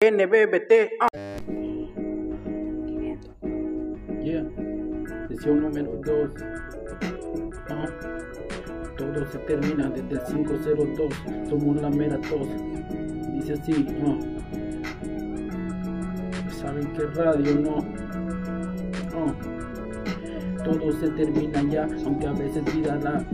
NBBT. ah. Yeah. Sesión número 2. Todo se termina desde el 502. Somos la mera tos. Dice así. ah. Saben que radio no. Ah. Todo se termina ya, aunque a veces vida da,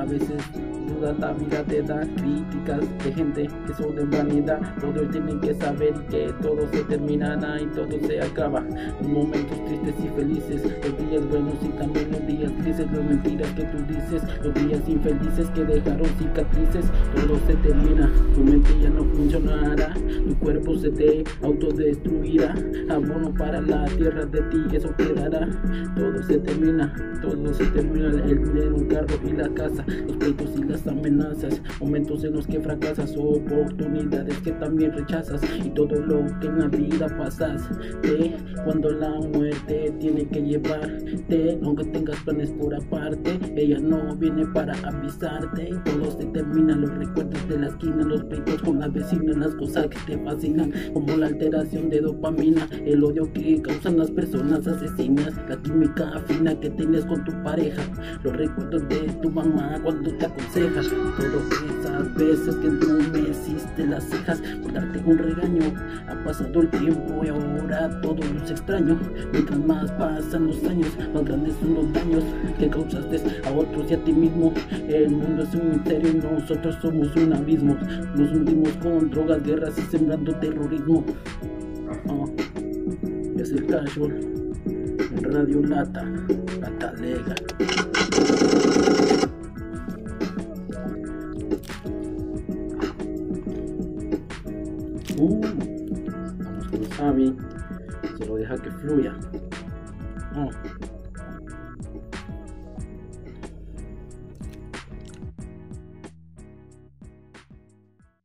a veces duda la vida te da críticas de gente que son de vanidad. Todos tienen que saber que todo se terminará y todo se acaba. Momentos tristes y felices, los días buenos y también los días grises, las mentiras que tú dices, los días infelices que dejaron cicatrices. Todo se termina, tu mente ya no funcionará, tu cuerpo se te autodestruirá. Abono para la tierra de ti, eso quedará. Todo se termina, todo se termina. El dinero, un carro y la casa, los pleitos y las amenazas, momentos en los que fracasas, oportunidades que también rechazas. Y todo lo que en la vida pasas. De cuando la muerte tiene que llevarte, aunque tengas planes por aparte, ella no viene para avisarte. Todo se termina, los recuerdos de la esquina, los pleitos con la vecina, las cosas que te fascinan, como la alteración de dopamina, el odio que causan las personas asesinas, la química fina que tienes con tu pareja, los recuerdos de tu mamá cuando te aconseja, todas esas veces que tú me hiciste las cejas por darte un regaño, ha pasado el tiempo y ahora todo los extraño, mientras más pasan los años, más grandes son los daños que causaste a otros y a ti mismo, el mundo es un misterio y nosotros somos un abismo, nos hundimos con drogas, guerras y sembrando terrorismo. Ah, es el casual Radio Lata, Lata Legal. Uh, vamos con Sammy, se lo deja que fluya. Ah.